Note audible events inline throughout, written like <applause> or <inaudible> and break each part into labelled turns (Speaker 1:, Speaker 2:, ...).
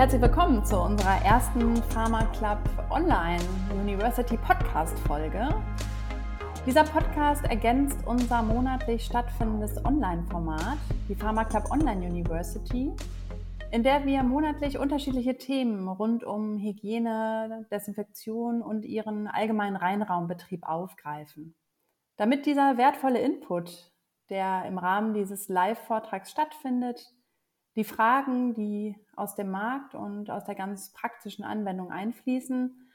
Speaker 1: herzlich willkommen zu unserer ersten Pharma Club Online University Podcast Folge. Dieser Podcast ergänzt unser monatlich stattfindendes Online-Format, die Pharma Club Online University, in der wir monatlich unterschiedliche Themen rund um Hygiene, Desinfektion und ihren allgemeinen Reinraumbetrieb aufgreifen. Damit dieser wertvolle Input, der im Rahmen dieses Live-Vortrags stattfindet, die Fragen, die aus dem Markt und aus der ganz praktischen Anwendung einfließen,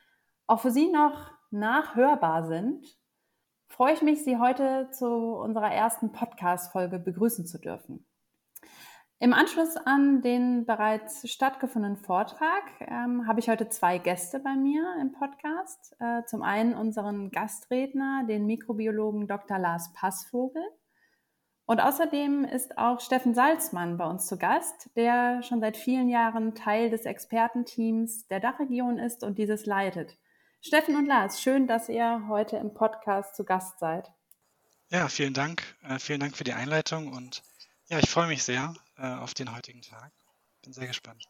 Speaker 1: auch für Sie noch nachhörbar sind, freue ich mich, Sie heute zu unserer ersten Podcast-Folge begrüßen zu dürfen. Im Anschluss an den bereits stattgefundenen Vortrag ähm, habe ich heute zwei Gäste bei mir im Podcast. Äh, zum einen unseren Gastredner, den Mikrobiologen Dr. Lars Passvogel. Und außerdem ist auch Steffen Salzmann bei uns zu Gast, der schon seit vielen Jahren Teil des Expertenteams der Dachregion ist und dieses leitet. Steffen und Lars, schön, dass ihr heute im Podcast zu Gast seid.
Speaker 2: Ja, vielen Dank. Äh, vielen Dank für die Einleitung und ja, ich freue mich sehr äh, auf den heutigen Tag. Bin sehr gespannt.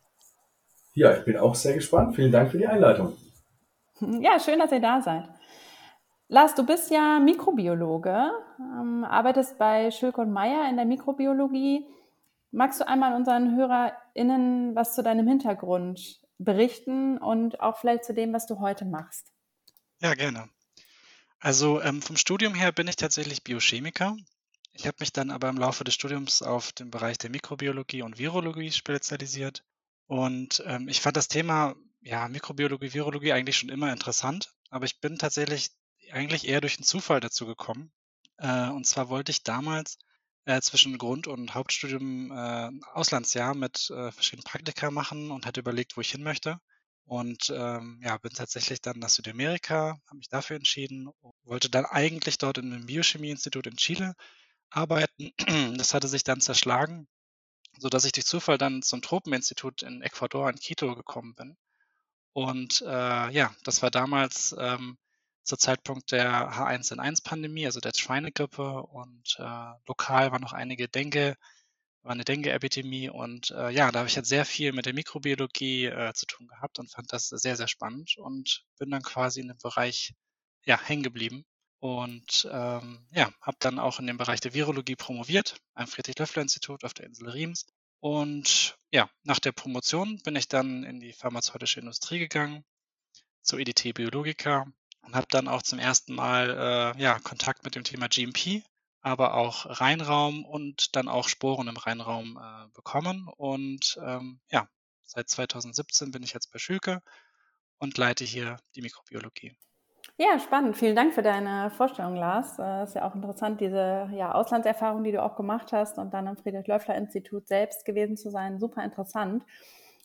Speaker 3: Ja, ich bin auch sehr gespannt. Vielen Dank für die Einleitung. <laughs>
Speaker 1: Ja, schön, dass ihr da seid. Lars, du bist ja Mikrobiologe, ähm, arbeitest bei Schülke und Meyer in der Mikrobiologie. Magst du einmal unseren HörerInnen was zu deinem Hintergrund berichten und auch vielleicht zu dem, was du heute machst?
Speaker 2: Ja, gerne. Also ähm, vom Studium her bin ich tatsächlich Biochemiker. Ich habe mich dann aber im Laufe des Studiums auf den Bereich der Mikrobiologie und Virologie spezialisiert. Und ähm, ich fand das Thema ja, Mikrobiologie, Virologie eigentlich schon immer interessant. Aber ich bin tatsächlich eigentlich eher durch einen Zufall dazu gekommen. Äh, und zwar wollte ich damals äh, zwischen Grund- und Hauptstudium äh, Auslandsjahr mit äh, verschiedenen Praktika machen und hatte überlegt, wo ich hin möchte. Und ähm, ja, bin tatsächlich dann nach Südamerika, habe mich dafür entschieden, wollte dann eigentlich dort in einem Biochemieinstitut in Chile arbeiten. <clears throat> Das hatte sich dann zerschlagen, sodass ich durch Zufall dann zum Tropeninstitut in Ecuador in Quito gekommen bin. Und äh, ja, das war damals ähm, zur Zeitpunkt der H1N1-Pandemie, also der Schweinegrippe. Und äh, lokal war noch einige Dengue, war eine Dengue-Epidemie. Und äh, ja, da habe ich jetzt sehr viel mit der Mikrobiologie äh, zu tun gehabt und fand das sehr, sehr spannend und bin dann quasi in dem Bereich ja, hängen geblieben. Und ähm, ja, habe dann auch in dem Bereich der Virologie promoviert am Friedrich-Löffler-Institut auf der Insel Riems. Und ja, nach der Promotion bin ich dann in die pharmazeutische Industrie gegangen, zur EDT Biologica und habe dann auch zum ersten Mal äh, ja, Kontakt mit dem Thema GMP, aber auch Reinraum und dann auch Sporen im Reinraum äh, bekommen. Und ähm, ja, seit 2017 bin ich jetzt bei Schülke und leite hier die Mikrobiologie.
Speaker 1: Ja, spannend. Vielen Dank für deine Vorstellung, Lars. Es äh, ist ja auch interessant, diese ja, Auslandserfahrung, die du auch gemacht hast und dann am Friedrich-Löffler-Institut selbst gewesen zu sein. Super interessant.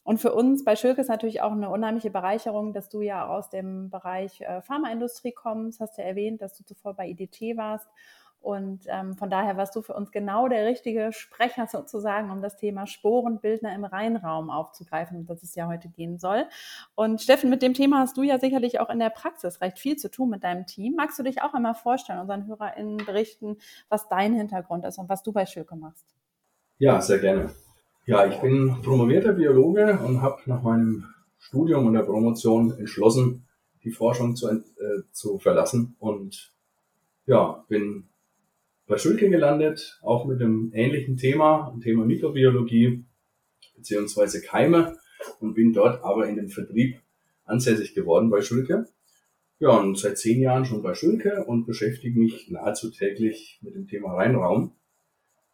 Speaker 1: Und für uns bei Schülke ist natürlich auch eine unheimliche Bereicherung, dass du ja aus dem Bereich äh, Pharmaindustrie kommst. Hast ja erwähnt, dass du zuvor bei IDT warst. Und ähm, von daher warst du für uns genau der richtige Sprecher sozusagen, um das Thema Sporenbildner im Reinraum aufzugreifen, das es ja heute gehen soll. Und Steffen, mit dem Thema hast du ja sicherlich auch in der Praxis recht viel zu tun mit deinem Team. Magst du dich auch einmal vorstellen, unseren HörerInnen berichten, was dein Hintergrund ist und was du bei Schülke machst?
Speaker 3: Ja, sehr gerne. Ja, ich bin promovierter Biologe und habe nach meinem Studium und der Promotion entschlossen, die Forschung zu, äh, zu verlassen und ja, bin bei Schulke gelandet, auch mit einem ähnlichen Thema, dem Thema Mikrobiologie beziehungsweise Keime und bin dort aber in den Vertrieb ansässig geworden bei Schulke. Ja, und seit zehn Jahren schon bei Schulke und beschäftige mich nahezu täglich mit dem Thema Reinraum.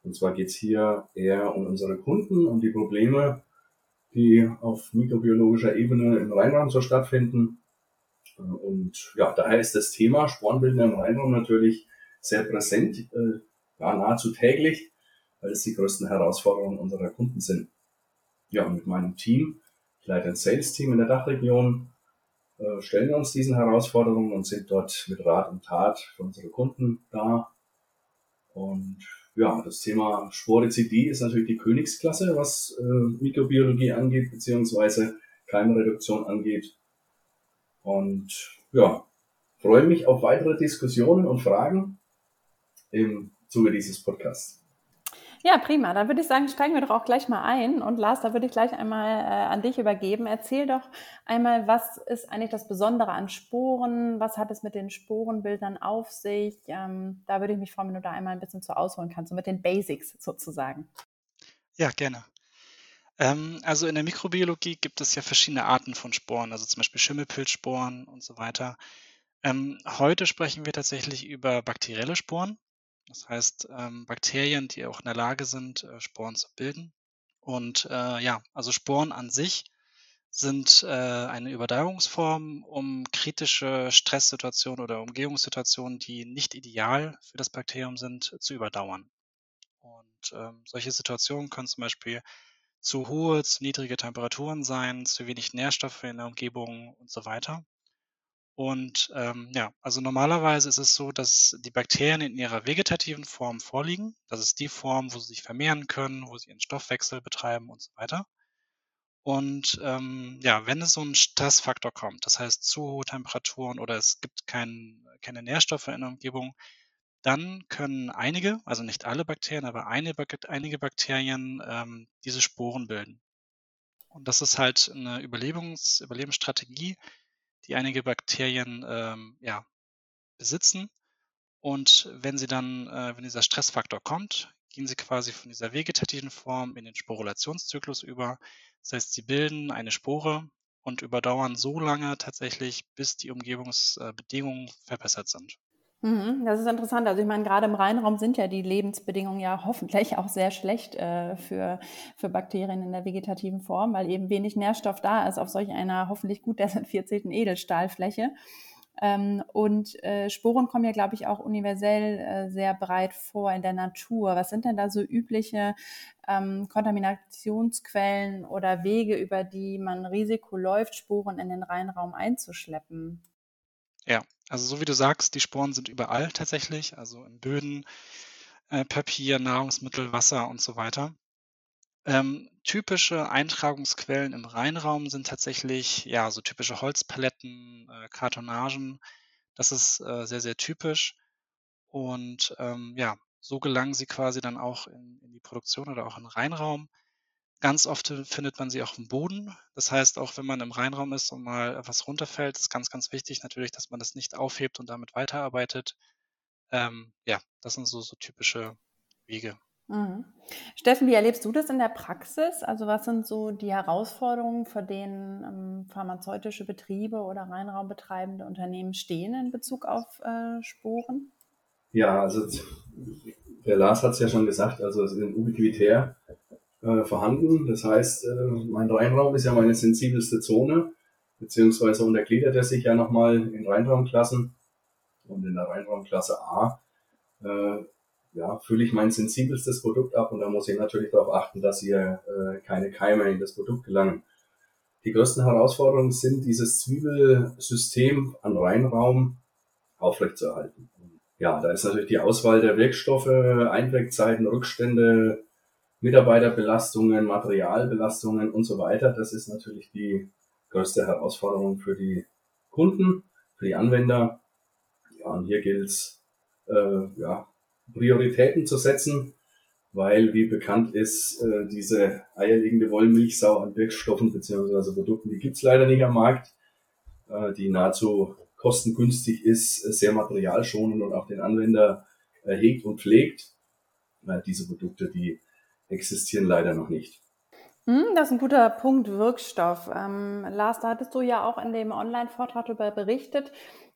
Speaker 3: Und zwar geht es hier eher um unsere Kunden, um die Probleme, die auf mikrobiologischer Ebene im Rheinraum so stattfinden. Und ja, daher ist das Thema Spornbildner im Rheinraum natürlich sehr präsent, äh, ja, nahezu täglich, weil es die größten Herausforderungen unserer Kunden sind. Ja, und mit meinem Team, ich leite ein Sales-Team in der Dachregion, äh, stellen wir uns diesen Herausforderungen und sind dort mit Rat und Tat für unsere Kunden da. Und ja, das Thema Sporizidie ist natürlich die Königsklasse, was äh, Mikrobiologie angeht, beziehungsweise Keimreduktion angeht. Und ja, freue mich auf weitere Diskussionen und Fragen im Zuge dieses Podcasts.
Speaker 1: Ja, prima. Dann würde ich sagen, steigen wir doch auch gleich mal ein. Und Lars, da würde ich gleich einmal äh, an dich übergeben. Erzähl doch einmal, was ist eigentlich das Besondere an Sporen? Was hat es mit den Sporenbildern auf sich? Ähm, da würde ich mich freuen, wenn du da einmal ein bisschen zu ausholen kannst, so mit den Basics sozusagen.
Speaker 2: Ja, gerne. Ähm, also in der Mikrobiologie gibt es ja verschiedene Arten von Sporen, also zum Beispiel Schimmelpilzsporen und so weiter. Ähm, heute sprechen wir tatsächlich über bakterielle Sporen. Das heißt, ähm, Bakterien, die auch in der Lage sind, äh, Sporen zu bilden. Und äh, ja, also Sporen an sich sind äh, eine Überdauerungsform, um kritische Stresssituationen oder Umgehungssituationen, die nicht ideal für das Bakterium sind, zu überdauern. Und ähm, solche Situationen können zum Beispiel zu hohe, zu niedrige Temperaturen sein, zu wenig Nährstoffe in der Umgebung und so weiter. Und ähm, ja, also normalerweise ist es so, dass die Bakterien in ihrer vegetativen Form vorliegen. Das ist die Form, wo sie sich vermehren können, wo sie ihren Stoffwechsel betreiben und so weiter. Und ähm, ja, wenn es so ein Stressfaktor kommt, das heißt zu hohe Temperaturen oder es gibt kein, keine Nährstoffe in der Umgebung, dann können einige, also nicht alle Bakterien, aber eine, einige Bakterien ähm, diese Sporen bilden. Und das ist halt eine Überlebens, Überlebensstrategie, die einige Bakterien ähm, ja, besitzen. Und wenn sie dann, äh, wenn dieser Stressfaktor kommt, gehen sie quasi von dieser vegetativen Form in den Sporulationszyklus über. Das heißt, sie bilden eine Spore und überdauern so lange tatsächlich, bis die Umgebungsbedingungen verbessert sind.
Speaker 1: Mhm, das ist interessant. Also ich meine, gerade im Rheinraum sind ja die Lebensbedingungen ja hoffentlich auch sehr schlecht äh, für, für Bakterien in der vegetativen Form, weil eben wenig Nährstoff da ist auf solch einer hoffentlich gut desinfizierten Edelstahlfläche. Ähm, und äh, Sporen kommen ja, glaube ich, auch universell äh, sehr breit vor in der Natur. Was sind denn da so übliche ähm, Kontaminationsquellen oder Wege, über die man Risiko läuft, Sporen in den Rheinraum einzuschleppen?
Speaker 2: Ja, also so wie du sagst, die Sporen sind überall tatsächlich, also in Böden, äh, Papier, Nahrungsmittel, Wasser und so weiter. Ähm, typische Eintragungsquellen im Reinraum sind tatsächlich ja so typische Holzpaletten, äh, Kartonagen. Das ist äh, sehr, sehr typisch. Und ähm, ja, so gelangen sie quasi dann auch in, in die Produktion oder auch in den Reinraum. Ganz oft findet man sie auch im Boden. Das heißt, auch wenn man im Reinraum ist und mal was runterfällt, ist ganz, ganz wichtig natürlich, dass man das nicht aufhebt und damit weiterarbeitet. Ähm, ja, das sind so, so typische Wege.
Speaker 1: Mhm. Steffen, wie erlebst du das in der Praxis? Also was sind so die Herausforderungen, vor denen ähm, pharmazeutische Betriebe oder reinraumbetreibende Unternehmen stehen in Bezug auf äh, Sporen?
Speaker 3: Ja, also der Lars hat es ja schon gesagt, also es ist ubiquitär äh, vorhanden. Das heißt, äh, mein Reinraum ist ja meine sensibelste Zone, beziehungsweise untergliedert er sich ja nochmal in Reinraumklassen. Und in der Reinraumklasse A äh, ja, fülle ich mein sensibelstes Produkt ab und da muss ich natürlich darauf achten, dass hier äh, keine Keime in das Produkt gelangen. Die größten Herausforderungen sind, dieses Zwiebelsystem an Reinraum aufrechtzuerhalten. Ja, da ist natürlich die Auswahl der Wirkstoffe, Einwegzeiten, Rückstände, Mitarbeiterbelastungen, Materialbelastungen und so weiter. Das ist natürlich die größte Herausforderung für die Kunden, für die Anwender. Ja, und hier gilt es, äh, ja, Prioritäten zu setzen, weil, wie bekannt ist, äh, diese eierlegende Wollmilchsau an Wirkstoffen bzw. Produkten, die gibt's leider nicht am Markt, äh, die nahezu kostengünstig ist, sehr materialschonend und auch den Anwender hegt und pflegt. Diese Produkte, die existieren leider noch nicht.
Speaker 1: Hm, das ist ein guter Punkt, Wirkstoff. Ähm, Lars, da hattest du ja auch in dem Online-Vortrag darüber berichtet,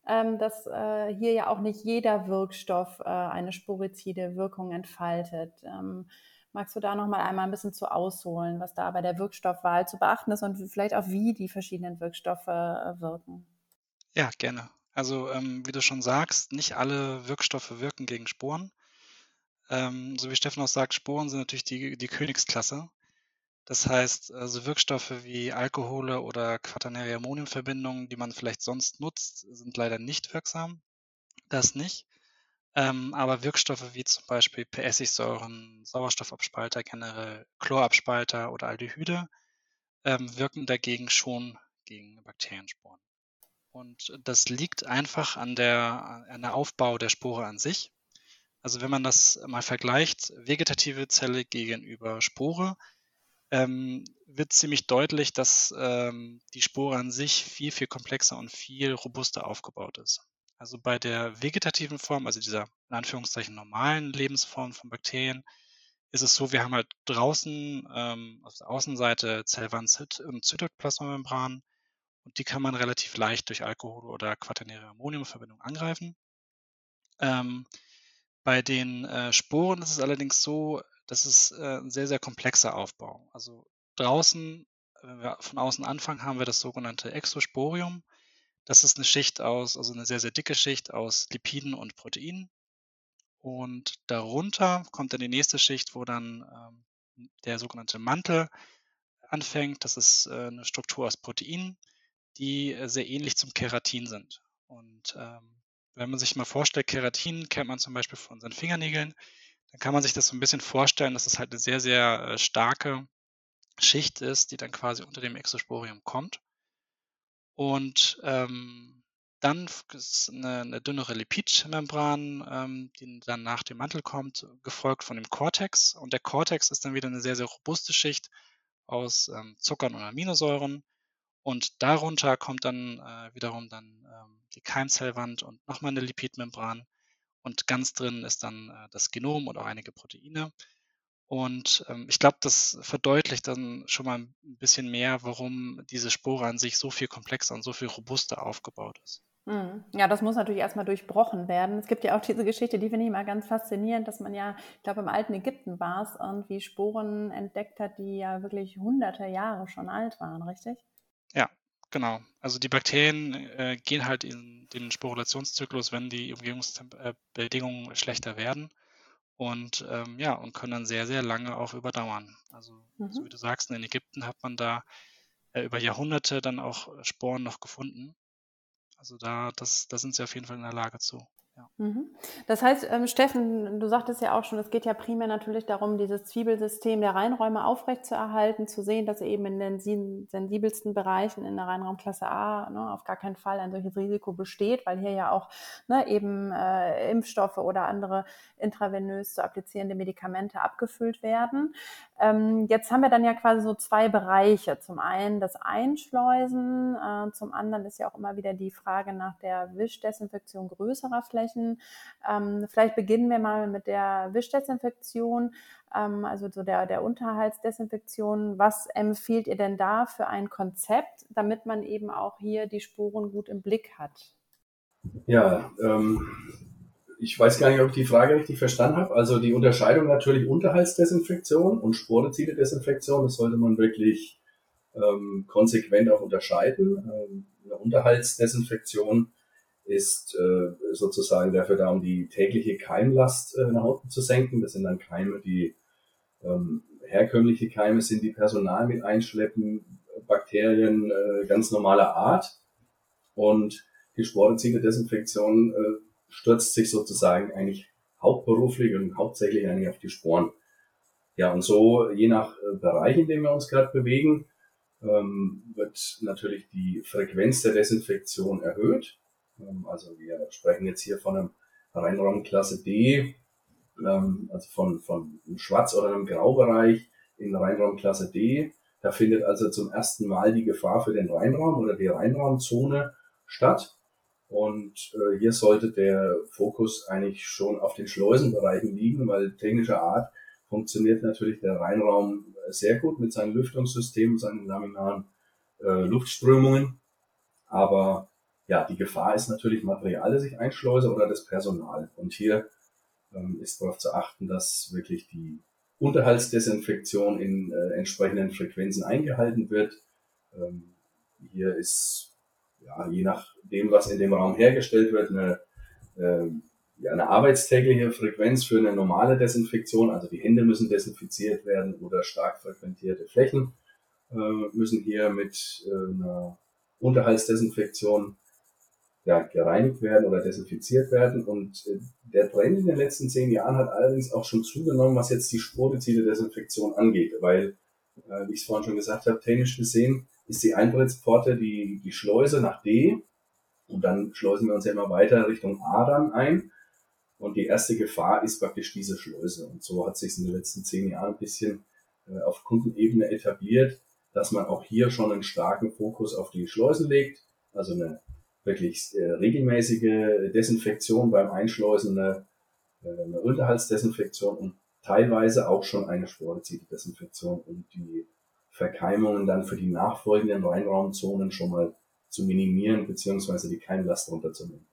Speaker 1: ähm, dass äh, hier ja auch nicht jeder Wirkstoff äh, eine sporizide Wirkung entfaltet. Ähm, magst du da noch mal einmal ein bisschen zu ausholen, was da bei der Wirkstoffwahl zu beachten ist und vielleicht auch wie die verschiedenen Wirkstoffe äh, wirken?
Speaker 2: Ja, gerne. Also ähm, wie du schon sagst, nicht alle Wirkstoffe wirken gegen Sporen. Ähm, so wie Steffen auch sagt, Sporen sind natürlich die, die Königsklasse. Das heißt, also Wirkstoffe wie Alkohole oder quaternäre Ammoniumverbindungen, die man vielleicht sonst nutzt, sind leider nicht wirksam. Das nicht. Ähm, aber Wirkstoffe wie zum Beispiel Essigsäuren, Sauerstoffabspalter generell, Chlorabspalter oder Aldehyde ähm, wirken dagegen schon gegen Bakteriensporen. Und das liegt einfach an der, an der Aufbau der Spore an sich. Also wenn man das mal vergleicht, vegetative Zelle gegenüber Spore, ähm, wird ziemlich deutlich, dass ähm, die Spore an sich viel, viel komplexer und viel robuster aufgebaut ist. Also bei der vegetativen Form, also dieser in Anführungszeichen normalen Lebensform von Bakterien, ist es so, wir haben halt draußen ähm, auf der Außenseite Zellwand und Zytoplasmamembran und die kann man relativ leicht durch Alkohol oder quaternäre Ammoniumverbindung angreifen. Ähm, bei den äh, Sporen ist es allerdings so, dass es äh, ein sehr, sehr komplexer Aufbau. Also draußen, wenn wir von außen anfangen, haben wir das sogenannte Exosporium. Das ist eine Schicht aus, also eine sehr, sehr dicke Schicht aus Lipiden und Proteinen. Und darunter kommt dann die nächste Schicht, wo dann ähm, der sogenannte Mantel anfängt. Das ist äh, eine Struktur aus Proteinen, die äh, sehr ähnlich zum Keratin sind. Und ähm, wenn man sich mal vorstellt, Keratin kennt man zum Beispiel von unseren Fingernägeln, dann kann man sich das so ein bisschen vorstellen, dass es halt eine sehr, sehr äh, starke Schicht ist, die dann quasi unter dem Exosporium kommt. Und ähm, dann ist eine, eine dünnere Lipidmembran, ähm, die dann nach dem Mantel kommt, gefolgt von dem Cortex. Und der Cortex ist dann wieder eine sehr, sehr robuste Schicht aus ähm, Zuckern und Aminosäuren. Und darunter kommt dann äh, wiederum dann ähm, die Keimzellwand und nochmal eine Lipidmembran. Und ganz drin ist dann äh, das Genom und auch einige Proteine. Und ähm, ich glaube, das verdeutlicht dann schon mal ein bisschen mehr, warum diese Spore an sich so viel komplexer und so viel robuster aufgebaut ist.
Speaker 1: Hm. Ja, das muss natürlich erstmal durchbrochen werden. Es gibt ja auch diese Geschichte, die finde ich immer ganz faszinierend, dass man ja, ich glaube, im alten Ägypten war es, irgendwie Sporen entdeckt hat, die ja wirklich hunderte Jahre schon alt waren, richtig?
Speaker 2: Ja, genau. Also die Bakterien äh, gehen halt in den Sporulationszyklus, wenn die Umgebungsbedingungen schlechter werden und ähm, ja, und können dann sehr, sehr lange auch überdauern. Also, mhm. so wie du sagst, in Ägypten hat man da äh, über Jahrhunderte dann auch Sporen noch gefunden. Also da, das, da sind sie auf jeden Fall in der Lage zu.
Speaker 1: Mhm. Das heißt, ähm, Steffen, du sagtest ja auch schon, es geht ja primär natürlich darum, dieses Zwiebelsystem der Reinräume aufrechtzuerhalten, zu sehen, dass eben in den sensibelsten Bereichen in der Reinraumklasse A ne, auf gar keinen Fall ein solches Risiko besteht, weil hier ja auch ne, eben äh, Impfstoffe oder andere intravenös zu applizierende Medikamente abgefüllt werden. Ähm, jetzt haben wir dann ja quasi so zwei Bereiche. Zum einen das Einschleusen, äh, zum anderen ist ja auch immer wieder die Frage nach der Wischdesinfektion größerer Flächen. Ähm, vielleicht beginnen wir mal mit der Wischdesinfektion, ähm, also so der, der Unterhaltsdesinfektion. Was empfiehlt ihr denn da für ein Konzept, damit man eben auch hier die Spuren gut im Blick hat?
Speaker 3: Ja, ähm, ich weiß gar nicht, ob ich die Frage richtig verstanden habe. Also die Unterscheidung natürlich Unterhaltsdesinfektion und Sporeziele-Desinfektion, das sollte man wirklich ähm, konsequent auch unterscheiden. Ähm, eine Unterhaltsdesinfektion ist äh, sozusagen dafür da, um die tägliche Keimlast äh, nach unten zu senken. Das sind dann Keime, die ähm, herkömmliche Keime sind, die Personal mit einschleppen, Bakterien äh, ganz normaler Art. Und die Sporeziele-Desinfektion äh, stürzt sich sozusagen eigentlich hauptberuflich und hauptsächlich eigentlich auf die Sporen. Ja, und so, je nach äh, Bereich, in dem wir uns gerade bewegen, ähm, wird natürlich die Frequenz der Desinfektion erhöht. Ähm, also wir sprechen jetzt hier von einem Reinraumklasse D, ähm, also von, von einem Schwarz- oder einem Graubereich in Reinraumklasse D. Da findet also zum ersten Mal die Gefahr für den Reinraum oder die Reinraumzone statt. Und äh, hier sollte der Fokus eigentlich schon auf den Schleusenbereichen liegen, weil technischer Art funktioniert natürlich der Reinraum sehr gut mit seinem Lüftungssystem, seinen laminaren äh, Luftströmungen. Aber ja, die Gefahr ist natürlich Material, das ich einschleuse oder das Personal. Und hier ähm, ist darauf zu achten, dass wirklich die Unterhaltsdesinfektion in äh, entsprechenden Frequenzen eingehalten wird. Ähm, hier ist ja, je nachdem, was in dem Raum hergestellt wird, eine, äh, ja, eine arbeitstägliche Frequenz für eine normale Desinfektion. Also die Hände müssen desinfiziert werden oder stark frequentierte Flächen äh, müssen hier mit äh, einer Unterhaltsdesinfektion ja, gereinigt werden oder desinfiziert werden. Und äh, der Trend in den letzten zehn Jahren hat allerdings auch schon zugenommen, was jetzt die sporizide Desinfektion angeht, weil, äh, wie ich es vorhin schon gesagt habe, technisch gesehen ist die Eintrittspforte die, die Schleuse nach D und dann schleusen wir uns ja immer weiter Richtung A dann ein. Und die erste Gefahr ist praktisch diese Schleuse. Und so hat sich in den letzten zehn Jahren ein bisschen äh, auf Kundenebene etabliert, dass man auch hier schon einen starken Fokus auf die Schleusen legt. Also eine wirklich äh, regelmäßige Desinfektion beim Einschleusen, eine, äh, eine Unterhaltsdesinfektion und teilweise auch schon eine Sporizid-Desinfektion, um die Verkeimungen dann für die nachfolgenden Reinraumzonen schon mal zu minimieren, beziehungsweise die Keimlast runterzunehmen.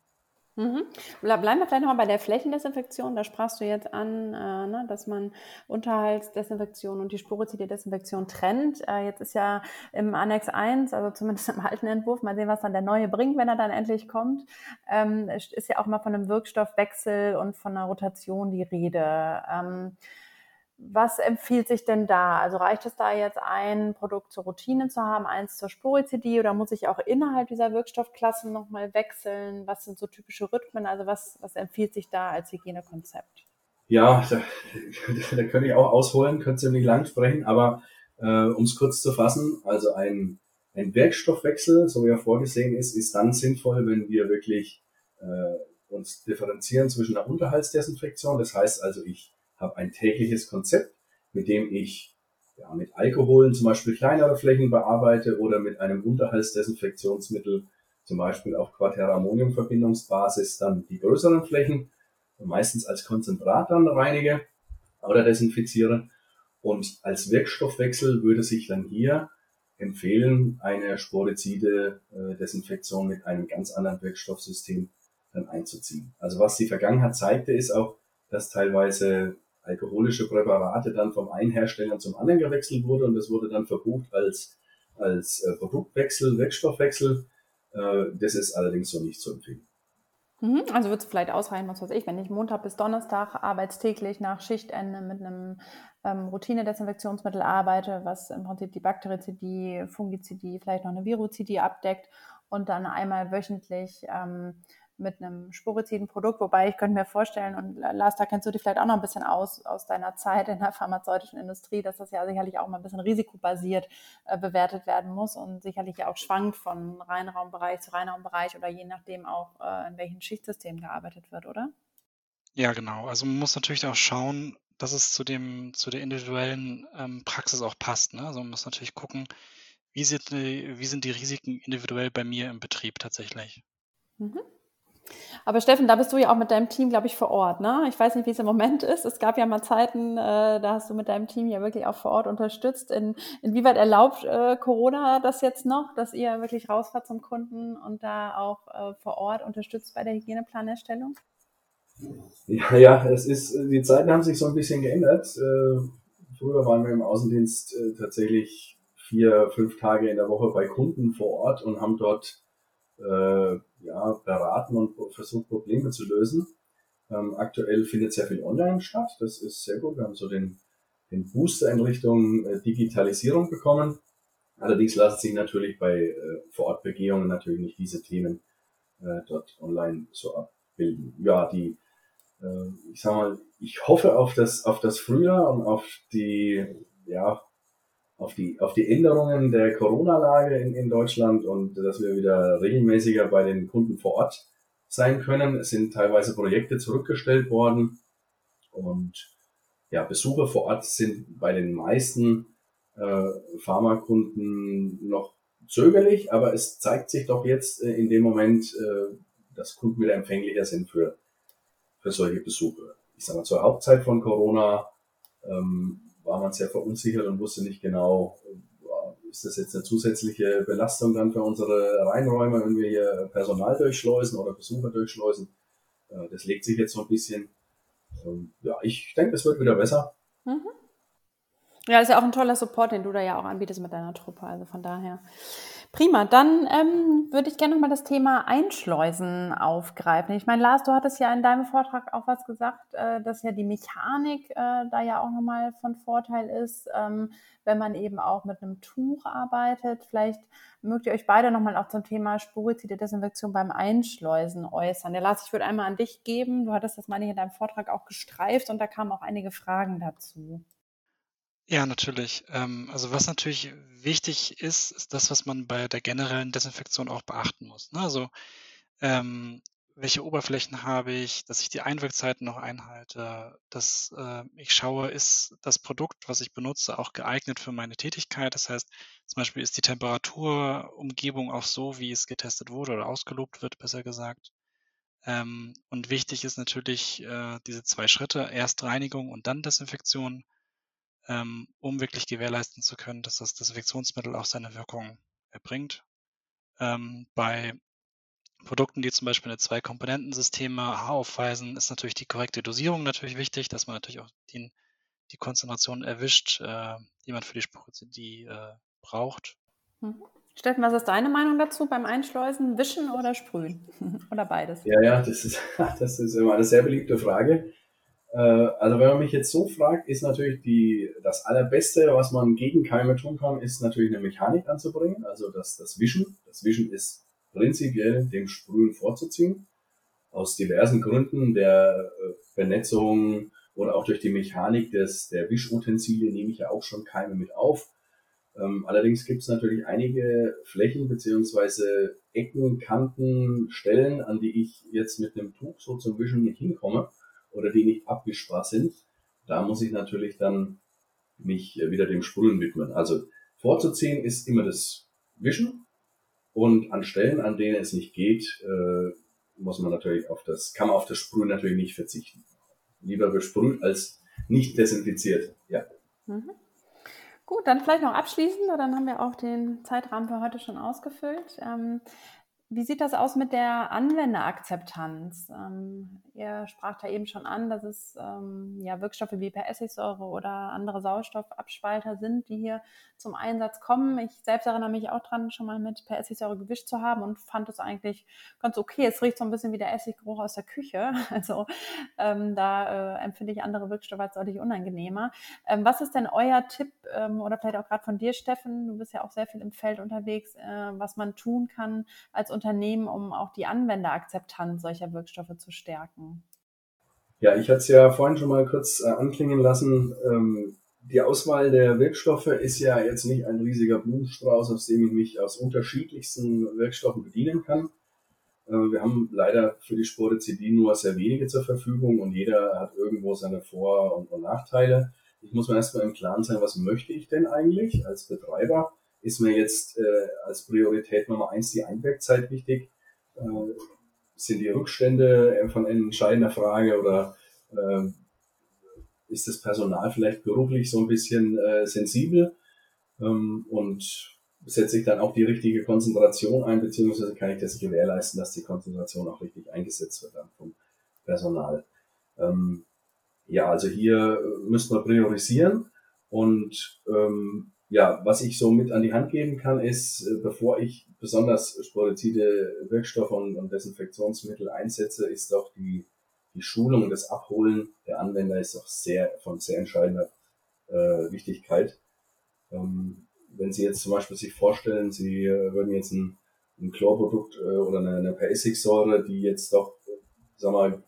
Speaker 1: Mhm. Bleiben wir vielleicht nochmal bei der Flächendesinfektion. Da sprachst du jetzt an, äh, ne, dass man Unterhaltsdesinfektion und die Sporizid-Desinfektion trennt. Äh, jetzt ist ja im Annex 1, also zumindest im alten Entwurf, mal sehen, was dann der neue bringt, wenn er dann endlich kommt, ähm, ist ja auch mal von einem Wirkstoffwechsel und von einer Rotation die Rede. Ähm, was empfiehlt sich denn da? Also reicht es da jetzt ein Produkt zur Routine zu haben, eins zur Sporizidie oder muss ich auch innerhalb dieser Wirkstoffklassen nochmal wechseln? Was sind so typische Rhythmen? Also was, was empfiehlt sich da als Hygienekonzept?
Speaker 3: Ja, da, <laughs> da könnte ich auch ausholen, könnte ziemlich lang sprechen, aber äh, um es kurz zu fassen, also ein, ein Werkstoffwechsel, so wie er vorgesehen ist, ist dann sinnvoll, wenn wir wirklich äh, uns differenzieren zwischen einer Unterhaltsdesinfektion. Das heißt also, ich habe ein tägliches Konzept, mit dem ich ja, mit Alkoholen zum Beispiel kleinere Flächen bearbeite oder mit einem Unterhaltsdesinfektionsmittel, zum Beispiel auf Quaterammoniumverbindungsbasis, dann die größeren Flächen, meistens als Konzentrat dann reinige oder desinfiziere. Und als Wirkstoffwechsel würde sich dann hier empfehlen, eine sporizide äh, Desinfektion mit einem ganz anderen Wirkstoffsystem dann einzuziehen. Also was die Vergangenheit zeigte, ist auch, dass teilweise alkoholische Präparate dann vom einen Hersteller zum anderen gewechselt wurde und das wurde dann verbucht als, als äh, Produktwechsel, Wirkstoffwechsel. Äh, das ist allerdings so nicht zu empfehlen.
Speaker 1: Mhm, also wird es vielleicht ausreichen, was weiß ich, wenn ich Montag bis Donnerstag arbeitstäglich nach Schichtende mit einem ähm, Routine-Desinfektionsmittel arbeite, was im Prinzip die Bakterizidie, Fungizidie, vielleicht noch eine Virozidie abdeckt und dann einmal wöchentlich ähm, mit einem sporiziden Produkt, wobei ich könnte mir vorstellen, und Lars, da kennst du dich vielleicht auch noch ein bisschen aus, aus deiner Zeit in der pharmazeutischen Industrie, dass das ja sicherlich auch mal ein bisschen risikobasiert äh, bewertet werden muss und sicherlich ja auch schwankt von Reinraumbereich zu Reinraumbereich oder je nachdem auch, äh, in welchen Schichtsystemen gearbeitet wird, oder?
Speaker 2: Ja, genau. Also man muss natürlich auch schauen, dass es zu dem, zu der individuellen ähm, Praxis auch passt. Ne? Also man muss natürlich gucken, wie sind, die, wie sind die Risiken individuell bei mir im Betrieb tatsächlich. Mhm.
Speaker 1: Aber Steffen, da bist du ja auch mit deinem Team, glaube ich, vor Ort. Ne? Ich weiß nicht, wie es im Moment ist. Es gab ja mal Zeiten, äh, da hast du mit deinem Team ja wirklich auch vor Ort unterstützt. In, inwieweit erlaubt äh, Corona das jetzt noch, dass ihr wirklich rausfahrt zum Kunden und da auch äh, vor Ort unterstützt bei der Hygieneplanerstellung?
Speaker 3: Ja, ja, es ist, die Zeiten haben sich so ein bisschen geändert. Äh, früher waren wir im Außendienst äh, tatsächlich vier, fünf Tage in der Woche bei Kunden vor Ort und haben dort äh, ja, beraten und versucht, Probleme zu lösen. Ähm, aktuell findet sehr viel online statt. Das ist sehr gut. Wir haben so den, den Booster in Richtung äh, Digitalisierung bekommen. Allerdings lassen sich natürlich bei äh, Vorortbegehungen natürlich nicht diese Themen äh, dort online so abbilden. Ja, die, äh, ich sag mal, ich hoffe auf das, auf das Frühjahr und auf die, ja, auf die, auf die Änderungen der Corona-Lage in, in Deutschland und dass wir wieder regelmäßiger bei den Kunden vor Ort sein können. Es sind teilweise Projekte zurückgestellt worden und ja, Besuche vor Ort sind bei den meisten äh, Pharmakunden noch zögerlich, aber es zeigt sich doch jetzt äh, in dem Moment, äh, dass Kunden wieder empfänglicher sind für, für solche Besuche. Ich sage mal, zur Hauptzeit von Corona ähm, war man sehr verunsichert und wusste nicht genau, ist das jetzt eine zusätzliche Belastung dann für unsere Reinräume, wenn wir hier Personal durchschleusen oder Besucher durchschleusen. Äh, das legt sich jetzt so ein bisschen. Ähm, ja, ich denke, es wird wieder besser. Mhm.
Speaker 1: Ja, ist ja auch ein toller Support, den du da ja auch anbietest mit deiner Truppe. Also von daher. Prima, dann ähm, würde ich gerne nochmal das Thema Einschleusen aufgreifen. Ich meine, Lars, du hattest ja in deinem Vortrag auch was gesagt, äh, dass ja die Mechanik äh, da ja auch nochmal von Vorteil ist, ähm, wenn man eben auch mit einem Tuch arbeitet. Vielleicht mögt ihr euch beide nochmal auch zum Thema Spurizide Desinfektion beim Einschleusen äußern. Der Lars, ich würde einmal an dich geben. Du hattest das, meine ich, in deinem Vortrag auch gestreift und da kamen auch einige Fragen dazu.
Speaker 2: Ja, natürlich. Ähm, also was natürlich wichtig ist, ist das, was man bei der generellen Desinfektion auch beachten muss. Ne? Also ähm, welche Oberflächen habe ich, dass ich die Einwirkzeiten noch einhalte, dass äh, ich schaue, ist das Produkt, was ich benutze, auch geeignet für meine Tätigkeit. Das heißt, zum Beispiel ist die Temperaturumgebung auch so, wie es getestet wurde oder ausgelobt wird, besser gesagt. Ähm, und wichtig ist natürlich äh, diese zwei Schritte, erst Reinigung und dann Desinfektion, ähm, um wirklich gewährleisten zu können, dass das Desinfektionsmittel auch seine Wirkung erbringt. Ähm, bei Produkten, die zum Beispiel eine Zwei-Komponenten-Systeme aufweisen, ist natürlich die korrekte Dosierung natürlich wichtig, dass man natürlich auch die, die Konzentration erwischt, äh, die man für die Spritze die äh, braucht.
Speaker 1: Mhm. Steffen, was ist deine Meinung dazu beim Einschleusen? Wischen oder sprühen? <laughs> oder beides?
Speaker 3: Ja, ja, das ist, <laughs> das ist immer eine sehr beliebte Frage. Äh, also wenn man mich jetzt so fragt, ist natürlich die, das Allerbeste, was man gegen Keime tun kann, ist natürlich eine Mechanik anzubringen, also das, das Wischen. Das Wischen ist prinzipiell dem Sprühen vorzuziehen. Aus diversen Gründen der äh, Vernetzung oder auch durch die Mechanik des, der Wischutensilien nehme ich ja auch schon Keime mit auf. Ähm, allerdings gibt es natürlich einige Flächen beziehungsweise Ecken, Kanten, Stellen, an die ich jetzt mit einem Tuch so zum Wischen nicht hinkomme oder die nicht abwischbar sind. Da muss ich natürlich dann mich wieder dem Sprühen widmen. Also vorzuziehen ist immer das Wischen und an Stellen, an denen es nicht geht, äh, muss man natürlich auf das, kann man auf das Sprühen natürlich nicht verzichten. Lieber besprüht als nicht desinfiziert. Ja. Mhm.
Speaker 1: Gut, dann vielleicht noch abschließend, dann haben wir auch den Zeitrahmen für heute schon ausgefüllt. Ähm, wie sieht das aus mit der Anwenderakzeptanz? Ähm, ihr sprach da eben schon an, dass es ähm, ja Wirkstoffe wie per Essigsäure oder andere Sauerstoffabspalter sind, die hier zum Einsatz kommen. Ich selbst erinnere mich auch dran, schon mal mit per Essigsäure gewischt zu haben und fand es eigentlich ganz okay. Es riecht so ein bisschen wie der Essiggeruch aus der Küche. <laughs> Also ähm, da äh, empfinde ich andere Wirkstoffe als deutlich unangenehmer. Ähm, was ist denn euer Tipp ähm, oder vielleicht auch gerade von dir, Steffen? Du bist ja auch sehr viel im Feld unterwegs, äh, was man tun kann als Unternehmen, um auch die Anwenderakzeptanz solcher Wirkstoffe zu stärken?
Speaker 3: Ja, ich hatte es ja vorhin schon mal kurz äh, anklingen lassen. Ähm, die Auswahl der Wirkstoffe ist ja jetzt nicht ein riesiger Blumenstrauß, aus dem ich mich aus unterschiedlichsten Wirkstoffen bedienen kann. Äh, wir haben leider für die Sporizidin nur sehr wenige zur Verfügung und jeder hat irgendwo seine Vor- und Nachteile. Ich muss mir erstmal im Klaren sein, was möchte ich denn eigentlich als Betreiber? Ist mir jetzt äh, als Priorität Nummer eins die Einwirkzeit wichtig. Äh, sind die Rückstände von entscheidender Frage oder äh, ist das Personal vielleicht beruflich so ein bisschen äh, sensibel ähm, und setze ich dann auch die richtige Konzentration ein, beziehungsweise kann ich das gewährleisten, dass die Konzentration auch richtig eingesetzt wird dann vom Personal. Ähm, ja, also hier müssen wir priorisieren und ähm, ja, was ich so mit an die Hand geben kann, ist, äh, bevor ich besonders sporizide Wirkstoffe und, und Desinfektionsmittel einsetze, ist doch die, die Schulung und das Abholen der Anwender ist doch sehr von sehr entscheidender äh, Wichtigkeit. Ähm, wenn Sie jetzt zum Beispiel sich vorstellen, Sie äh, würden jetzt ein, ein Chlorprodukt äh, oder eine, eine Perissigsäure, die jetzt doch, sag mal,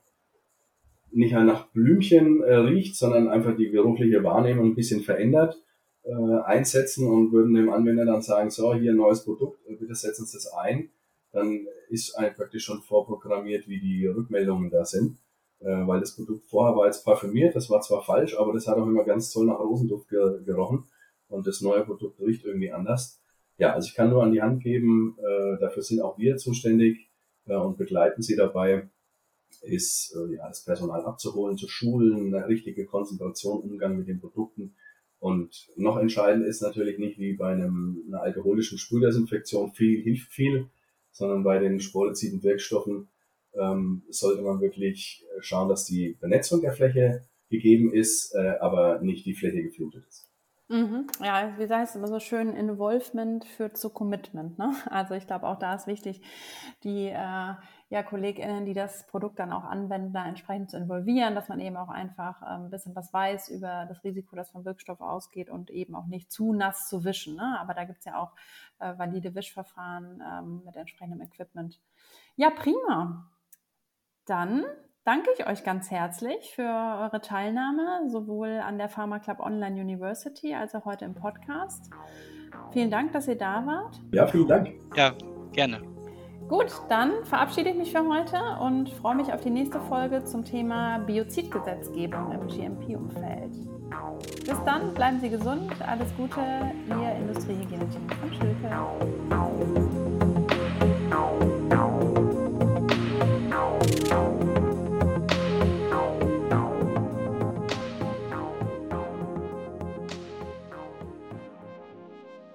Speaker 3: nicht nach Blümchen äh, riecht, sondern einfach die geruchliche Wahrnehmung ein bisschen verändert, äh, einsetzen und würden dem Anwender dann sagen, so, hier ein neues Produkt, äh, bitte setzen Sie das ein, dann ist eigentlich praktisch schon vorprogrammiert, wie die Rückmeldungen da sind. Äh, weil das Produkt vorher war jetzt parfümiert, das war zwar falsch, aber das hat auch immer ganz toll nach Rosenduft ge gerochen und das neue Produkt riecht irgendwie anders. Ja, also ich kann nur an die Hand geben, äh, dafür sind auch wir zuständig äh, und begleiten sie dabei, ist äh, ja, das Personal abzuholen, zu schulen, eine richtige Konzentration, Umgang mit den Produkten, und noch entscheidend ist natürlich nicht wie bei einem, einer alkoholischen Sprühdesinfektion viel hilft viel, sondern bei den sporiziden Wirkstoffen ähm, sollte man wirklich schauen, dass die Benetzung der Fläche gegeben ist, äh, aber nicht die Fläche geflutet ist.
Speaker 1: Mhm. Ja, wie heißt es immer so schön, Involvement führt zu Commitment. Ne? Also ich glaube, auch da ist wichtig, die äh, ja, KollegInnen, die das Produkt dann auch anwenden, da entsprechend zu involvieren, dass man eben auch einfach ähm, ein bisschen was weiß über das Risiko, das vom Wirkstoff ausgeht und eben auch nicht zu nass zu wischen. Ne? Aber da gibt es ja auch äh, valide Wischverfahren ähm, mit entsprechendem Equipment. Ja, prima. Dann danke ich euch ganz herzlich für eure Teilnahme, sowohl an der Pharma Club Online University als auch heute im Podcast. Vielen Dank, dass ihr da wart.
Speaker 3: Ja, vielen Dank.
Speaker 2: Ja, gerne.
Speaker 1: Gut, dann verabschiede ich mich für heute und freue mich auf die nächste Folge zum Thema Biozidgesetzgebung im GMP-Umfeld. Bis dann, bleiben Sie gesund, alles Gute, Ihr Industriehygieniteam von Schülke.